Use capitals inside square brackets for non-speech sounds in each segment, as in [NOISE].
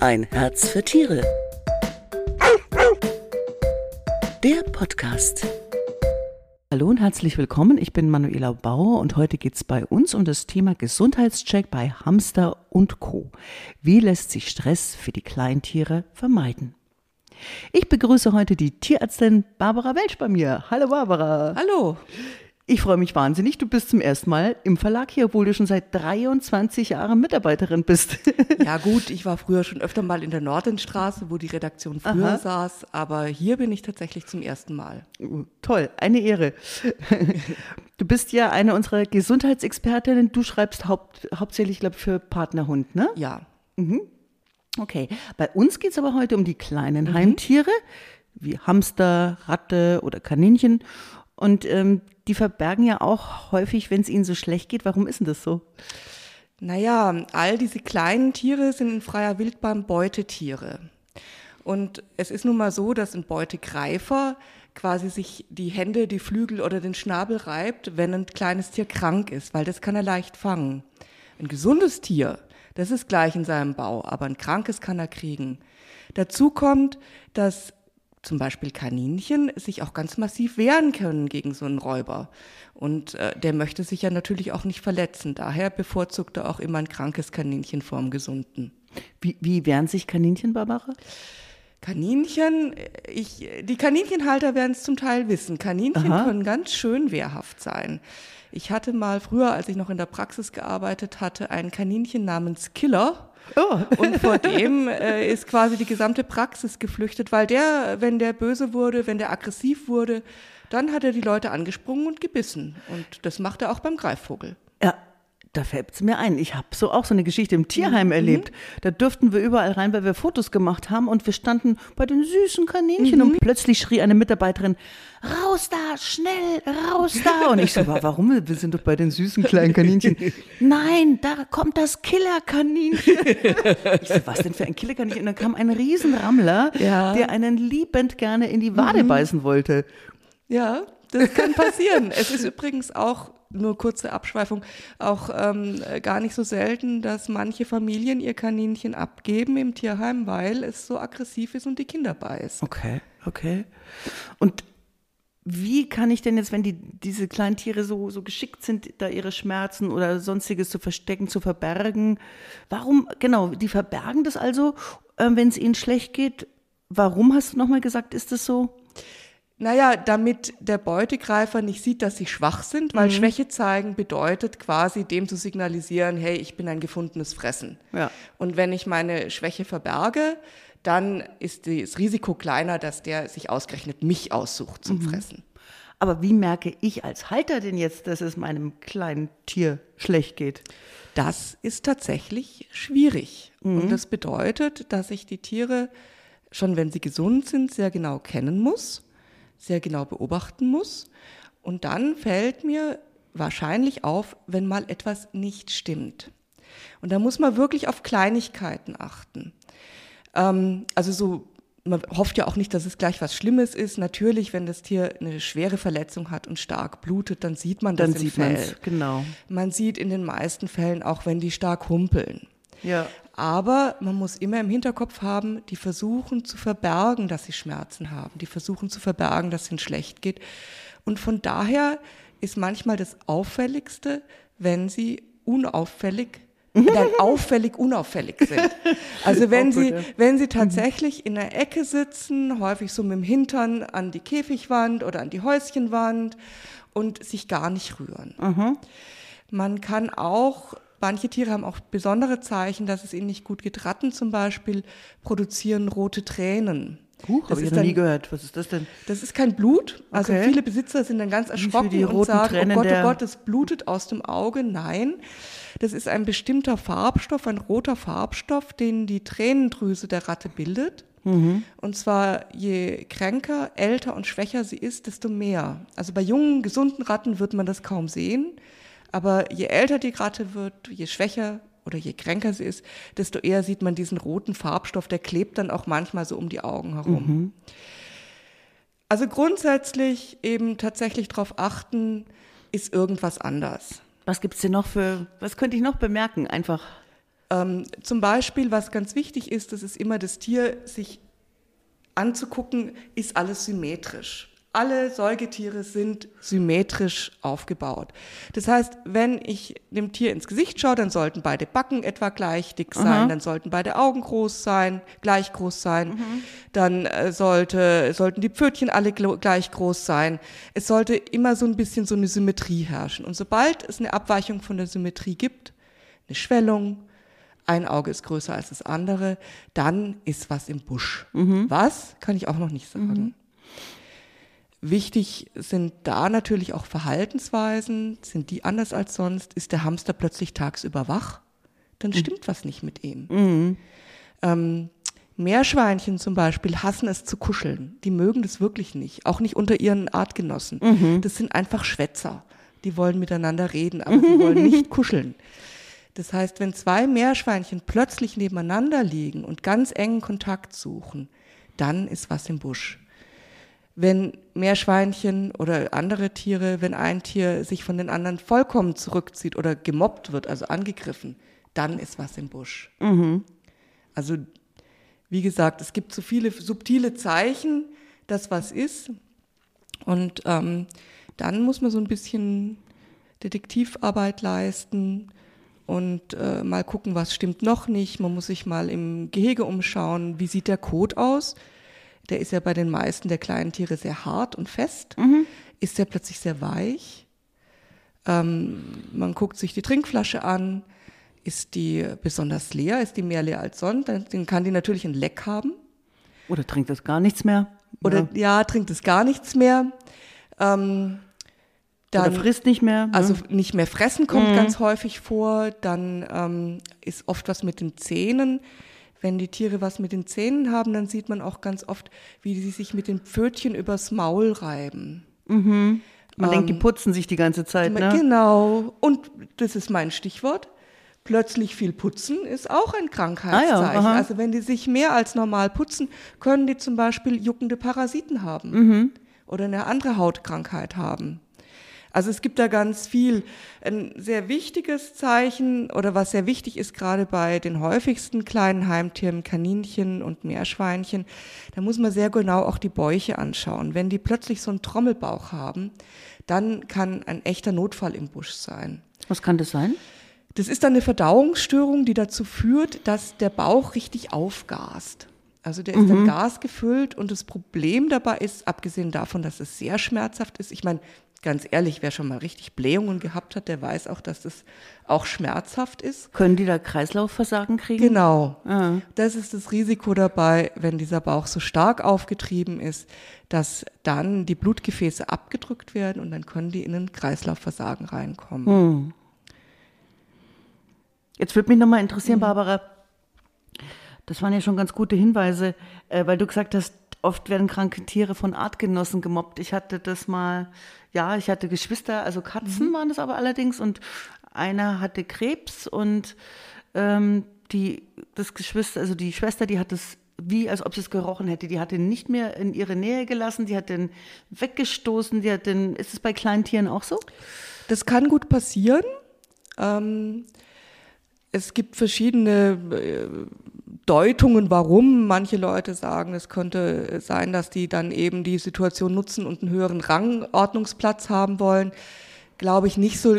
Ein Herz für Tiere. Der Podcast. Hallo und herzlich willkommen. Ich bin Manuela Bauer und heute geht es bei uns um das Thema Gesundheitscheck bei Hamster und Co. Wie lässt sich Stress für die Kleintiere vermeiden? Ich begrüße heute die Tierärztin Barbara Welsch bei mir. Hallo Barbara. Hallo. Ich freue mich wahnsinnig. Du bist zum ersten Mal im Verlag hier, obwohl du schon seit 23 Jahren Mitarbeiterin bist. [LAUGHS] Ja gut, ich war früher schon öfter mal in der Nordenstraße, wo die Redaktion früher Aha. saß, aber hier bin ich tatsächlich zum ersten Mal. Uh, toll, eine Ehre. Du bist ja eine unserer Gesundheitsexpertinnen. Du schreibst haupt, hauptsächlich, glaube ich, für Partnerhund, ne? Ja. Mhm. Okay, bei uns geht es aber heute um die kleinen mhm. Heimtiere, wie Hamster, Ratte oder Kaninchen. Und ähm, die verbergen ja auch häufig, wenn es ihnen so schlecht geht. Warum ist denn das so? Naja, all diese kleinen Tiere sind in freier Wildbahn Beutetiere. Und es ist nun mal so, dass ein Beutegreifer quasi sich die Hände, die Flügel oder den Schnabel reibt, wenn ein kleines Tier krank ist, weil das kann er leicht fangen. Ein gesundes Tier, das ist gleich in seinem Bau, aber ein krankes kann er kriegen. Dazu kommt, dass zum Beispiel Kaninchen sich auch ganz massiv wehren können gegen so einen Räuber. Und äh, der möchte sich ja natürlich auch nicht verletzen. Daher bevorzugt er auch immer ein krankes Kaninchen vor dem gesunden. Wie, wie wehren sich Kaninchen, Barbara? Kaninchen, ich, die Kaninchenhalter werden es zum Teil wissen. Kaninchen Aha. können ganz schön wehrhaft sein. Ich hatte mal früher, als ich noch in der Praxis gearbeitet hatte, ein Kaninchen namens Killer. Oh. Und vor dem äh, ist quasi die gesamte Praxis geflüchtet, weil der, wenn der böse wurde, wenn der aggressiv wurde, dann hat er die Leute angesprungen und gebissen. Und das macht er auch beim Greifvogel. Da fällt es mir ein. Ich habe so auch so eine Geschichte im Tierheim mhm. erlebt. Da durften wir überall rein, weil wir Fotos gemacht haben und wir standen bei den süßen Kaninchen mhm. und plötzlich schrie eine Mitarbeiterin, raus da, schnell, raus da. Und ich so, warum? Wir sind doch bei den süßen kleinen Kaninchen. [LAUGHS] Nein, da kommt das Killerkaninchen. [LAUGHS] Ich so, was denn für ein Killerkaninchen? Und dann kam ein Riesenrammler, ja. der einen liebend gerne in die Wade mhm. beißen wollte. Ja, das kann passieren. es ist [LAUGHS] übrigens auch nur kurze Abschweifung, auch ähm, gar nicht so selten, dass manche Familien ihr Kaninchen abgeben im Tierheim, weil es so aggressiv ist und die Kinder beißt. Okay, okay. Und wie kann ich denn jetzt, wenn die, diese kleinen Tiere so, so geschickt sind, da ihre Schmerzen oder sonstiges zu verstecken, zu verbergen? Warum, genau, die verbergen das also, äh, wenn es ihnen schlecht geht? Warum hast du nochmal gesagt, ist das so? Naja, damit der Beutegreifer nicht sieht, dass sie schwach sind, weil mhm. Schwäche zeigen bedeutet quasi dem zu signalisieren, hey, ich bin ein gefundenes Fressen. Ja. Und wenn ich meine Schwäche verberge, dann ist das Risiko kleiner, dass der sich ausgerechnet mich aussucht zum mhm. Fressen. Aber wie merke ich als Halter denn jetzt, dass es meinem kleinen Tier schlecht geht? Das ist tatsächlich schwierig. Mhm. Und das bedeutet, dass ich die Tiere schon, wenn sie gesund sind, sehr genau kennen muss sehr genau beobachten muss. Und dann fällt mir wahrscheinlich auf, wenn mal etwas nicht stimmt. Und da muss man wirklich auf Kleinigkeiten achten. Ähm, also so, man hofft ja auch nicht, dass es gleich was Schlimmes ist. Natürlich, wenn das Tier eine schwere Verletzung hat und stark blutet, dann sieht man das dann im Fell. Genau. Man sieht in den meisten Fällen auch, wenn die stark humpeln. Ja. Aber man muss immer im Hinterkopf haben, die versuchen zu verbergen, dass sie Schmerzen haben. Die versuchen zu verbergen, dass es ihnen schlecht geht. Und von daher ist manchmal das Auffälligste, wenn sie unauffällig dann [LAUGHS] auffällig unauffällig sind. Also wenn sie, wenn sie tatsächlich in der Ecke sitzen, häufig so mit dem Hintern an die Käfigwand oder an die Häuschenwand und sich gar nicht rühren. Mhm. Man kann auch Manche Tiere haben auch besondere Zeichen, dass es ihnen nicht gut geht. Ratten zum Beispiel produzieren rote Tränen. Huch, habe ich noch nie gehört. Was ist das denn? Das ist kein Blut. Also okay. viele Besitzer sind dann ganz erschrocken und sagen, oh Tränen oh Gott, oh Gott, es blutet aus dem Auge. Nein, das ist ein bestimmter Farbstoff, ein roter Farbstoff, den die Tränendrüse der Ratte bildet. Mhm. Und zwar je kränker, älter und schwächer sie ist, desto mehr. Also bei jungen, gesunden Ratten wird man das kaum sehen. Aber je älter die Ratte wird, je schwächer oder je kränker sie ist, desto eher sieht man diesen roten Farbstoff, der klebt dann auch manchmal so um die Augen herum. Mhm. Also grundsätzlich eben tatsächlich darauf achten, ist irgendwas anders. Was gibt es denn noch für, was könnte ich noch bemerken? Einfach. Ähm, zum Beispiel, was ganz wichtig ist, das ist immer das Tier sich anzugucken, ist alles symmetrisch. Alle Säugetiere sind symmetrisch aufgebaut. Das heißt, wenn ich dem Tier ins Gesicht schaue, dann sollten beide Backen etwa gleich dick sein, Aha. dann sollten beide Augen groß sein, gleich groß sein, dann äh, sollte, sollten die Pfötchen alle gleich groß sein. Es sollte immer so ein bisschen so eine Symmetrie herrschen. Und sobald es eine Abweichung von der Symmetrie gibt, eine Schwellung, ein Auge ist größer als das andere, dann ist was im Busch. Was, kann ich auch noch nicht sagen. Wichtig sind da natürlich auch Verhaltensweisen. Sind die anders als sonst? Ist der Hamster plötzlich tagsüber wach? Dann stimmt was nicht mit ihm. Ähm, Meerschweinchen zum Beispiel hassen es zu kuscheln. Die mögen das wirklich nicht. Auch nicht unter ihren Artgenossen. Das sind einfach Schwätzer. Die wollen miteinander reden, aber sie wollen nicht [LAUGHS] kuscheln. Das heißt, wenn zwei Meerschweinchen plötzlich nebeneinander liegen und ganz engen Kontakt suchen, dann ist was im Busch. Wenn Meerschweinchen oder andere Tiere, wenn ein Tier sich von den anderen vollkommen zurückzieht oder gemobbt wird, also angegriffen, dann ist was im Busch. Also, wie gesagt, es gibt so viele subtile Zeichen, dass was ist. Und ähm, dann muss man so ein bisschen Detektivarbeit leisten und äh, mal gucken, was stimmt noch nicht. Man muss sich mal im Gehege umschauen, wie sieht der Kot aus. Der ist ja bei den meisten der kleinen Tiere sehr hart und fest. Ist der plötzlich sehr weich? Ähm, man guckt sich die Trinkflasche an. Ist die besonders leer? Ist die mehr leer als sonst? Dann kann die natürlich ein Leck haben. Oder trinkt das gar nichts mehr? Oder ja, trinkt es gar nichts mehr. Ähm, dann, Oder frisst nicht mehr? ne? also nicht mehr fressen kommt ganz häufig vor. Dann ähm, ist oft was mit den Zähnen. Wenn die Tiere was mit den Zähnen haben, dann sieht man auch ganz oft, wie sie sich mit den Pfötchen übers Maul reiben. Man denkt, die putzen sich die ganze Zeit, ne? Genau. Und das ist mein Stichwort. Plötzlich viel putzen ist auch ein Krankheitszeichen. Ah ja, also wenn die sich mehr als normal putzen, können die zum Beispiel juckende Parasiten haben Mhm. oder eine andere Hautkrankheit haben. Also es gibt da ganz viel. Ein sehr wichtiges Zeichen oder was sehr wichtig ist, gerade bei den häufigsten kleinen Heimtieren, Kaninchen und Meerschweinchen, da muss man sehr genau auch die Bäuche anschauen. Wenn die plötzlich so einen Trommelbauch haben, dann kann ein echter Notfall im Busch sein. Was kann das sein? Das ist dann eine Verdauungsstörung, die dazu führt, dass der Bauch richtig aufgast. Also der ist dann gasgefüllt und das Problem dabei ist, abgesehen davon, dass es sehr schmerzhaft ist, ich meine, ganz ehrlich, wer schon mal richtig Blähungen gehabt hat, der weiß auch, dass das auch schmerzhaft ist. Können die da Kreislaufversagen kriegen? Genau. Ah. Das ist das Risiko dabei, wenn dieser Bauch so stark aufgetrieben ist, dass dann die Blutgefäße abgedrückt werden und dann können die in ein Kreislaufversagen reinkommen. Jetzt würde mich nochmal interessieren, Barbara, das waren ja schon ganz gute Hinweise, äh, weil du gesagt hast, oft werden kranke Tiere von Artgenossen gemobbt. Ich hatte das mal, ja, ich hatte Geschwister, also Mhm. Katzen waren das aber allerdings und einer hatte Krebs und ähm, die, das Geschwister, also die Schwester, die hat es wie, als ob sie es gerochen hätte. Die hat den nicht mehr in ihre Nähe gelassen, die hat den weggestoßen, die hat den, ist es bei kleinen Tieren auch so? Das kann gut passieren. Ähm, es gibt verschiedene äh, Deutungen, warum. Manche Leute sagen, es könnte sein, dass die dann eben die Situation nutzen und einen höheren Rangordnungsplatz haben wollen. Glaube ich nicht so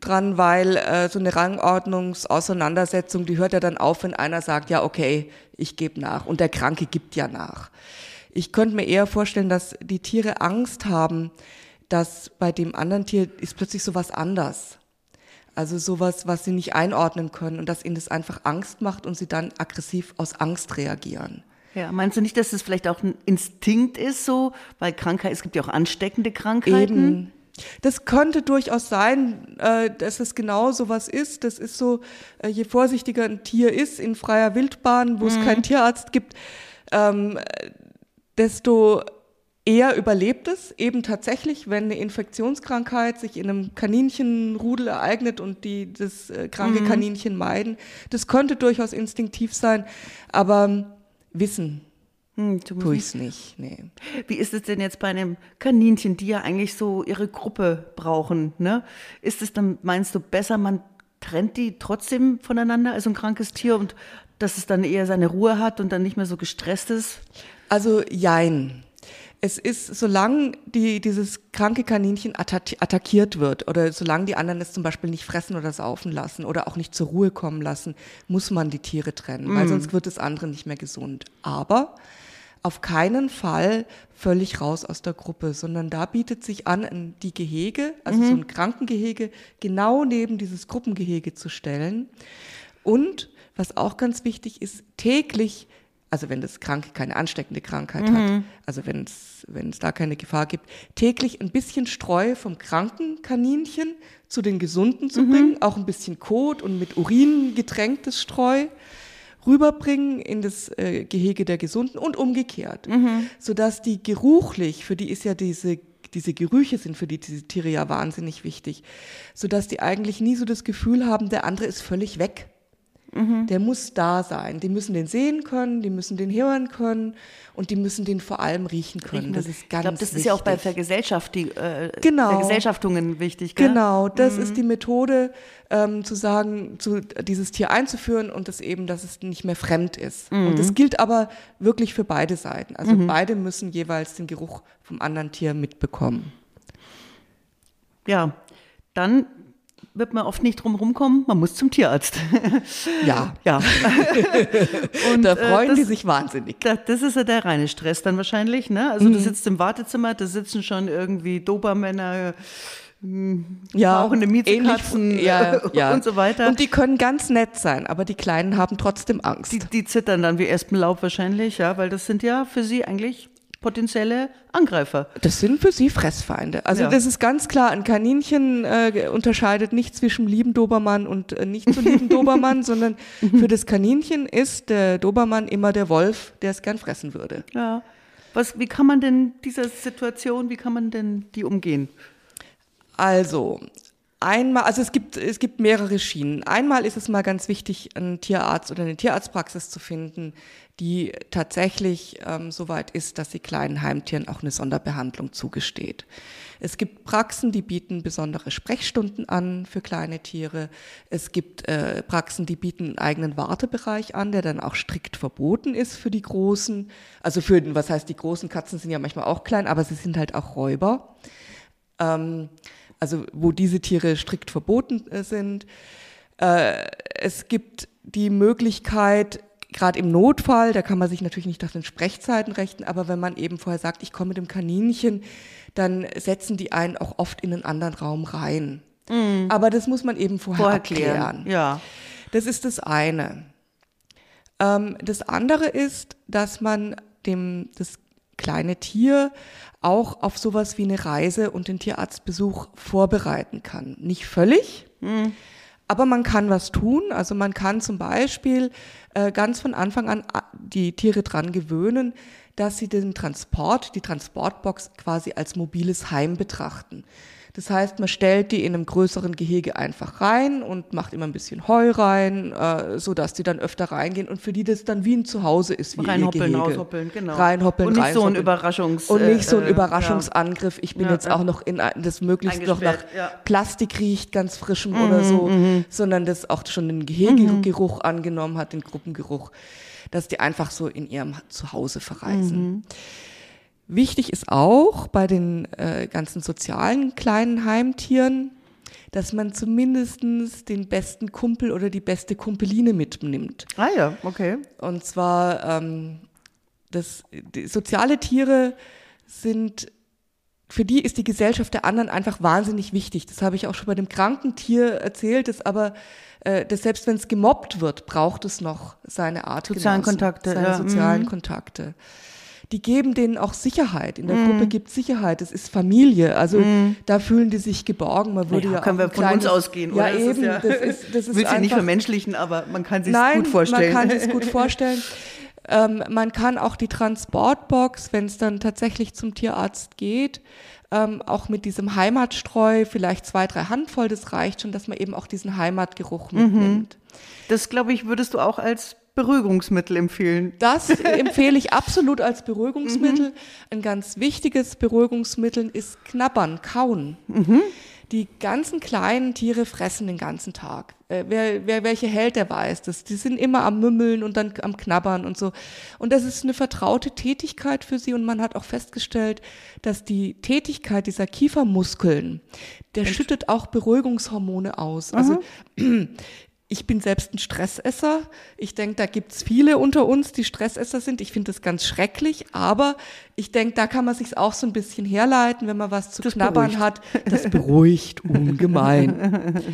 dran, weil äh, so eine Rangordnungsauseinandersetzung, die hört ja dann auf, wenn einer sagt, ja, okay, ich gebe nach. Und der Kranke gibt ja nach. Ich könnte mir eher vorstellen, dass die Tiere Angst haben, dass bei dem anderen Tier ist plötzlich sowas anders. Also sowas, was sie nicht einordnen können und dass ihnen das einfach Angst macht und sie dann aggressiv aus Angst reagieren. Ja, meinst du nicht, dass es vielleicht auch ein Instinkt ist, so, weil Krankheit, es gibt ja auch ansteckende Krankheiten. Eben. Das könnte durchaus sein, äh, dass es genau sowas ist. Das ist so, äh, je vorsichtiger ein Tier ist in freier Wildbahn, wo es keinen Tierarzt gibt, ähm, desto eher überlebt es eben tatsächlich, wenn eine Infektionskrankheit sich in einem Kaninchenrudel ereignet und die das äh, kranke Kaninchen meiden. Das könnte durchaus instinktiv sein, aber ähm, wissen Hm, tue ich es nicht. Nee. Wie ist es denn jetzt bei einem Kaninchen, die ja eigentlich so ihre Gruppe brauchen? Ne? Ist es dann, meinst du, besser, man trennt die trotzdem voneinander, also ein krankes Tier, und dass es dann eher seine Ruhe hat und dann nicht mehr so gestresst ist? Also jein. Es ist, solange die, dieses kranke Kaninchen attac- attackiert wird oder solange die anderen es zum Beispiel nicht fressen oder saufen lassen oder auch nicht zur Ruhe kommen lassen, muss man die Tiere trennen, weil sonst wird das andere nicht mehr gesund. Aber auf keinen Fall völlig raus aus der Gruppe, sondern da bietet sich an, die Gehege, also so ein Krankengehege, genau neben dieses Gruppengehege zu stellen. Und was auch ganz wichtig ist, täglich, also wenn das Kranke keine ansteckende Krankheit hat, also wenn es, wenn es da keine Gefahr gibt, täglich ein bisschen Streu vom kranken Kaninchen zu den gesunden zu bringen, auch ein bisschen Kot und mit Urin getränktes Streu rüberbringen in das äh, Gehege der Gesunden und umgekehrt, sodass die geruchlich, für die ist ja diese diese Gerüche sind für die, diese Tiere ja wahnsinnig wichtig, sodass die eigentlich nie so das Gefühl haben, der andere ist völlig weg. Der muss da sein. Die müssen den sehen können, die müssen den hören können und die müssen den vor allem riechen können. Das ist ganz ich glaube, das wichtig. ist ja auch bei Vergesellschaftung, äh, Genau. Vergesellschaftungen wichtig. Gell? Genau, das Mhm. ist die Methode, ähm, zu sagen, zu, dieses Tier einzuführen und das eben, dass es nicht mehr fremd ist. Und Mhm. das gilt aber wirklich für beide Seiten. Also beide müssen jeweils den Geruch vom anderen Tier mitbekommen. Ja, dann wird man oft nicht drum rumkommen, man muss zum Tierarzt. [LAUGHS] Ja, ja. [LAUGHS] Und, da äh, freuen das, die sich wahnsinnig. Da, das ist ja der reine Stress dann wahrscheinlich, ne? Also Mhm. du sitzt im Wartezimmer, da sitzen schon irgendwie Dobermänner, Ja, rauchende Miezekatzen ähnlich- ja, [LAUGHS] ja. und so weiter. Und die können ganz nett sein, aber die Kleinen haben trotzdem Angst. die, die zittern dann wie Espenlaub wahrscheinlich, ja, weil das sind ja für sie eigentlich potenzielle Angreifer. Das sind für sie Fressfeinde. Also Ja. das ist ganz klar, ein Kaninchen äh, unterscheidet nicht zwischen lieben Dobermann und äh, nicht so lieben Dobermann, [LAUGHS] sondern für das Kaninchen ist der Dobermann immer der Wolf, der es gern fressen würde. Ja. Was, wie kann man denn dieser Situation, wie kann man denn die umgehen? Also, einmal, also es gibt, es gibt mehrere Schienen. Einmal ist es mal ganz wichtig, einen Tierarzt oder eine Tierarztpraxis zu finden, die tatsächlich ähm, so weit ist, dass sie kleinen Heimtieren auch eine Sonderbehandlung zugesteht. Es gibt Praxen, die bieten besondere Sprechstunden an für kleine Tiere. Es gibt äh, Praxen, die bieten einen eigenen Wartebereich an, der dann auch strikt verboten ist für die großen. Also für, was heißt, die großen Katzen sind ja manchmal auch klein, aber sie sind halt auch Räuber ähm, also wo diese Tiere strikt verboten äh, sind. Äh, es gibt die Möglichkeit, gerade im Notfall, da kann man sich natürlich nicht nach den Sprechzeiten richten, aber wenn man eben vorher sagt, ich komme mit dem Kaninchen, dann setzen die einen auch oft in einen anderen Raum rein. Aber das muss man eben vorher, Vorher abklären. klären. Ja. Das ist das eine. Ähm, das andere ist, dass man dem, das kleine Tier auch auf sowas wie eine Reise und den Tierarztbesuch vorbereiten kann. Nicht völlig, aber man kann was tun. Also man kann zum Beispiel äh, ganz von Anfang an a- die Tiere dran gewöhnen, dass sie den Transport, die Transportbox quasi als mobiles Heim betrachten. Das heißt, man stellt die in einem größeren Gehege einfach rein und macht immer ein bisschen Heu rein, äh, so dass die dann öfter reingehen und für die das dann wie ein Zuhause ist, wie Reinhoppeln, raushoppeln, genau. Reinhoppeln, Und nicht so ein. Überraschungs- Und nicht so ein äh, Überraschungsangriff. Ich bin Ja, jetzt auch noch in das möglichst noch nach ja. Plastik riecht, ganz frischem Mhm, oder so, sondern das auch schon den Gehegegeruch angenommen hat, den Gruppengeruch, dass die einfach so in ihrem Zuhause verreisen. Wichtig ist auch bei den äh, ganzen sozialen kleinen Heimtieren, dass man zumindestens den besten Kumpel oder die beste Kumpeline mitnimmt. Ah ja, okay. Und zwar, ähm, das, die, soziale Tiere sind, für die ist die Gesellschaft der anderen einfach wahnsinnig wichtig. Das habe ich auch schon bei dem kranken Tier erzählt, das aber, äh, dass selbst wenn es gemobbt wird, braucht es noch seine Art. Sozialen Kontakte, Seine ja, sozialen mhm. Kontakte. Die geben denen auch Sicherheit. In der Gruppe gibt es Sicherheit. Es ist Familie. Also da fühlen die sich geborgen. Man würde Naja, ja, können wir von uns kleines- ausgehen, Ja? Das ist eben. ja- Das ist, das [LAUGHS] ist Will sie nicht einfach, vermenschlichen, aber man kann sich gut vorstellen. man kann sich gut [LAUGHS] vorstellen. Ähm, man kann auch die Transportbox, wenn es dann tatsächlich zum Tierarzt geht, ähm, auch mit diesem Heimatstreu, vielleicht zwei, drei Handvoll, das reicht schon, dass man eben auch diesen Heimatgeruch mitnimmt. Das, glaube ich, würdest du auch als Beruhigungsmittel empfehlen. Das [LAUGHS] empfehle ich absolut als Beruhigungsmittel. Ein ganz wichtiges Beruhigungsmittel ist Knabbern, Kauen. Die ganzen kleinen Tiere fressen den ganzen Tag. Äh, wer, wer welche hält, der weiß das. Die sind immer am Mümmeln und dann am Knabbern und so. Und das ist eine vertraute Tätigkeit für sie. Und man hat auch festgestellt, dass die Tätigkeit dieser Kiefermuskeln, der schüttet auch Beruhigungshormone aus. Also [CLEARS THROAT] [CLEARS THROAT] ich bin selbst ein Stressesser. Ich denke, da gibt's viele unter uns, die Stressesser sind. Ich finde das ganz schrecklich, aber ich denke, da kann man sich auch so ein bisschen herleiten, wenn man was zu Das knabbern beruhigt. hat. [LAUGHS] Das beruhigt ungemein.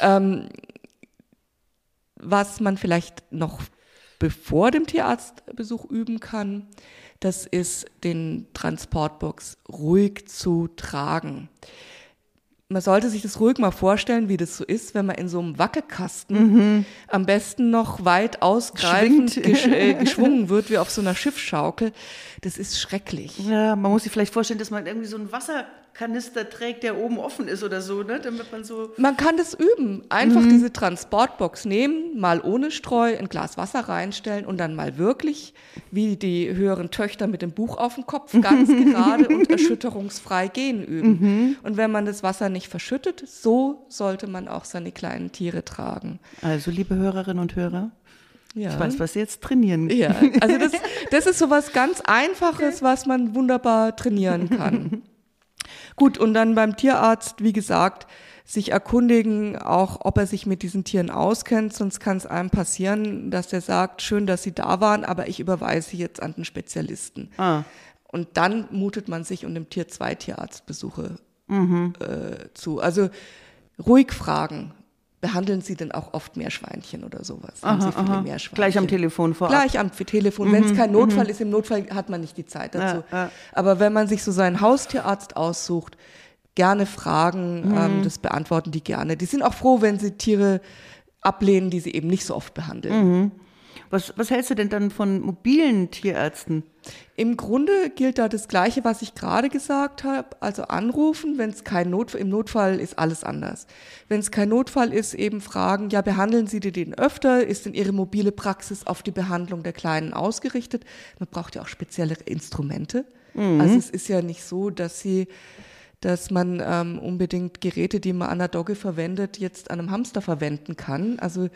ähm, was man vielleicht noch bevor dem Tierarztbesuch üben kann, das ist den Transportbox ruhig zu tragen. Man sollte sich das ruhig mal vorstellen, wie das so ist, wenn man in so einem Wackelkasten am besten noch weit ausgreifend gesch äh, [LAUGHS] geschwungen wird, wie auf so einer Schiffsschaukel. Das ist schrecklich. Ja, man muss sich vielleicht vorstellen, dass man irgendwie so einen Wasserkanister trägt, der oben offen ist oder so, ne? damit man so. Man kann das üben. Einfach diese Transportbox nehmen, mal ohne Streu ein Glas Wasser reinstellen und dann mal wirklich, wie die höheren Töchter mit dem Buch auf dem Kopf, ganz [LAUGHS] gerade und erschütterungsfrei gehen üben. Und wenn man das Wasser nicht verschüttet, so sollte man auch seine kleinen Tiere tragen. Also, liebe Hörerinnen und Hörer, Ja. ich weiß, was Sie jetzt trainieren. Ja, also das, [LAUGHS] das ist so was ganz Einfaches, was man wunderbar trainieren kann. [LAUGHS] Gut, und dann beim Tierarzt, wie gesagt, sich erkundigen, auch ob er sich mit diesen Tieren auskennt, sonst kann es einem passieren, dass er sagt, schön, dass Sie da waren, aber ich überweise jetzt an den Spezialisten. Ah. Und dann mutet man sich und dem Tier zwei Tierarztbesuche Mhm. äh, zu. Also ruhig fragen. Behandeln Sie denn auch oft Meerschweinchen oder sowas? Haben Sie viele Meerschweinchen? Gleich am Telefon vorab. Gleich am Telefon. Wenn es kein Notfall ist, im Notfall hat man nicht die Zeit dazu. Ja, ja. Aber wenn man sich so seinen Haustierarzt aussucht, gerne fragen, ähm, das beantworten die gerne. Die sind auch froh, wenn sie Tiere ablehnen, die sie eben nicht so oft behandeln. Was, was hältst du denn dann von mobilen Tierärzten? Im Grunde gilt da das Gleiche, was ich gerade gesagt habe. Also anrufen, wenn es kein Notfall, im Notfall ist alles anders. Wenn es kein Notfall ist, eben fragen, ja, behandeln Sie den öfter? Ist denn Ihre mobile Praxis auf die Behandlung der Kleinen ausgerichtet? Man braucht ja auch spezielle Instrumente. Also es ist ja nicht so, dass Sie dass man ähm, unbedingt Geräte, die man an der Dogge verwendet, jetzt an einem Hamster verwenden kann. Also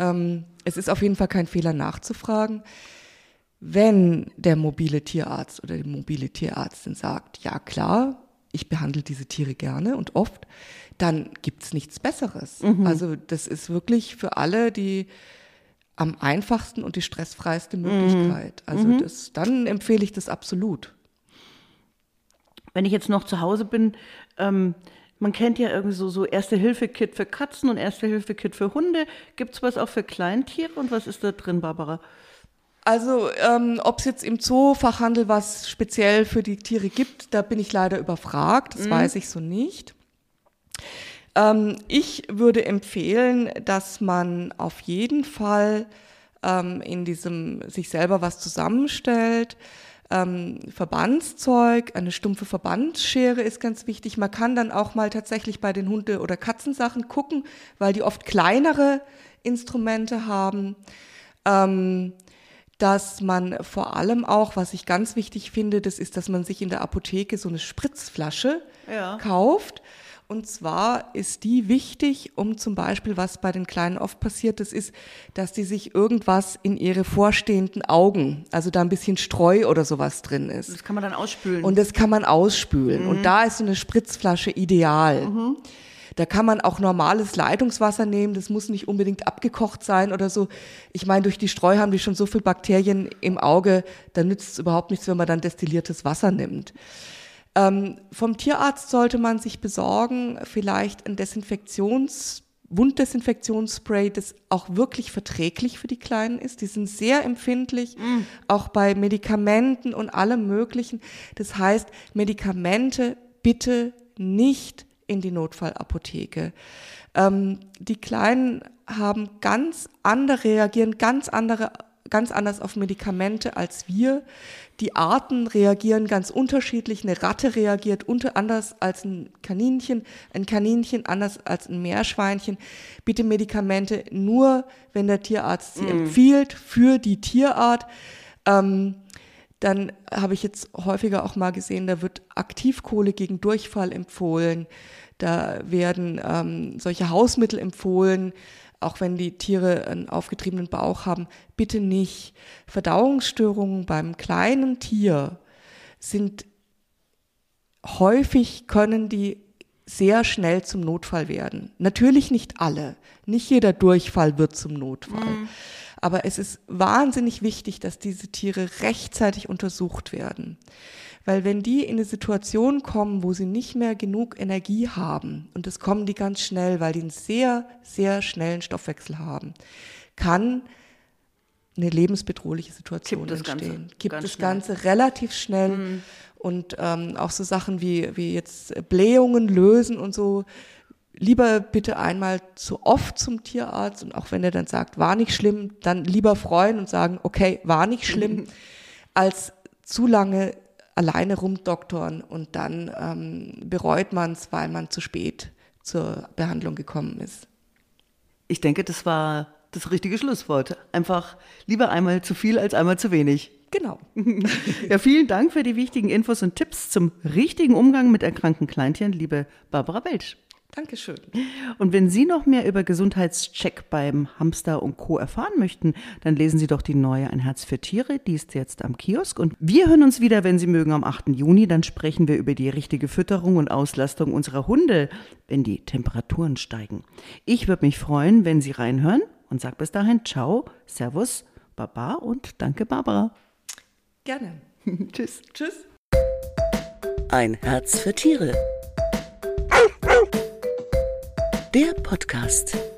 ähm, es ist auf jeden Fall kein Fehler nachzufragen. Wenn der mobile Tierarzt oder die mobile Tierärztin sagt, ja klar, ich behandle diese Tiere gerne und oft, dann gibt's nichts Besseres. Also das ist wirklich für alle die am einfachsten und die stressfreiste Möglichkeit. Also das, dann empfehle ich das absolut. Wenn ich jetzt noch zu Hause bin, ähm, man kennt ja irgendwie so, so Erste-Hilfe-Kit für Katzen und Erste-Hilfe-Kit für Hunde. Gibt es was auch für Kleintiere und was ist da drin, Barbara? Also, ähm, ob es jetzt im Zoofachhandel was speziell für die Tiere gibt, da bin ich leider überfragt. Das weiß ich so nicht. Ähm, ich würde empfehlen, dass man auf jeden Fall ähm, in diesem sich selber was zusammenstellt. Ähm, Verbandszeug, eine stumpfe Verbandsschere ist ganz wichtig. Man kann dann auch mal tatsächlich bei den Hunde- oder Katzensachen gucken, weil die oft kleinere Instrumente haben. Ähm, dass man vor allem auch, was ich ganz wichtig finde, das ist, dass man sich in der Apotheke so eine Spritzflasche Ja. kauft. Und zwar ist die wichtig, um zum Beispiel, was bei den Kleinen oft passiert, das ist, dass die sich irgendwas in ihre vorstehenden Augen, also da ein bisschen Streu oder sowas drin ist. Das kann man dann ausspülen. Und das kann man ausspülen. Mhm. Und da ist so eine Spritzflasche ideal. Da kann man auch normales Leitungswasser nehmen. Das muss nicht unbedingt abgekocht sein oder so. Ich meine, durch die Streu haben die schon so viel Bakterien im Auge, da nützt es überhaupt nichts, wenn man dann destilliertes Wasser nimmt. Ähm, vom Tierarzt sollte man sich besorgen, vielleicht ein Desinfektions Wunddesinfektionsspray, das auch wirklich verträglich für die Kleinen ist. Die sind sehr empfindlich, auch bei Medikamenten und allem Möglichen. Das heißt, Medikamente bitte nicht in die Notfallapotheke. Ähm, die Kleinen haben ganz andere, reagieren ganz andere ganz anders auf Medikamente als wir. Die Arten reagieren ganz unterschiedlich. Eine Ratte reagiert unter anders als ein Kaninchen, ein Kaninchen anders als ein Meerschweinchen. Bitte Medikamente nur, wenn der Tierarzt sie empfiehlt für die Tierart. Ähm, Dann habe ich jetzt häufiger auch mal gesehen, da wird Aktivkohle gegen Durchfall empfohlen. Da werden ähm, solche Hausmittel empfohlen, auch wenn die Tiere einen aufgetriebenen Bauch haben. Bitte nicht. Verdauungsstörungen beim kleinen Tier sind häufig können die sehr schnell zum Notfall werden. Natürlich nicht alle. Nicht jeder Durchfall wird zum Notfall. Mhm. Aber es ist wahnsinnig wichtig, dass diese Tiere rechtzeitig untersucht werden. Weil wenn die in eine Situation kommen, wo sie nicht mehr genug Energie haben, und das kommen die ganz schnell, weil die einen sehr, sehr schnellen Stoffwechsel haben, kann eine lebensbedrohliche Situation Kippt entstehen. Das Gibt das Ganze schnell. relativ schnell. Mhm. Und ähm, auch so Sachen wie, wie jetzt Blähungen lösen und so lieber bitte einmal zu oft zum Tierarzt und auch wenn er dann sagt, war nicht schlimm, dann lieber freuen und sagen, okay, war nicht schlimm, [LAUGHS] als zu lange alleine rumdoktoren und dann ähm, bereut man es, weil man zu spät zur Behandlung gekommen ist. Ich denke, das war das richtige Schlusswort. Einfach lieber einmal zu viel als einmal zu wenig. Genau. [LAUGHS] ja, vielen Dank für die wichtigen Infos und Tipps zum richtigen Umgang mit erkrankten Kleintieren, liebe Barbara Welsch. Dankeschön. Und wenn Sie noch mehr über Gesundheitscheck beim Hamster und Co. erfahren möchten, dann lesen Sie doch die neue Ein Herz für Tiere. Die ist jetzt am Kiosk. Und wir hören uns wieder, wenn Sie mögen, am 8. Juni. Dann sprechen wir über die richtige Fütterung und Auslastung unserer Hunde, wenn die Temperaturen steigen. Ich würde mich freuen, wenn Sie reinhören und sage bis dahin Ciao, Servus, Baba und danke, Barbara. Gerne. [LAUGHS] Tschüss. Tschüss. Ein Herz für Tiere der Podcast.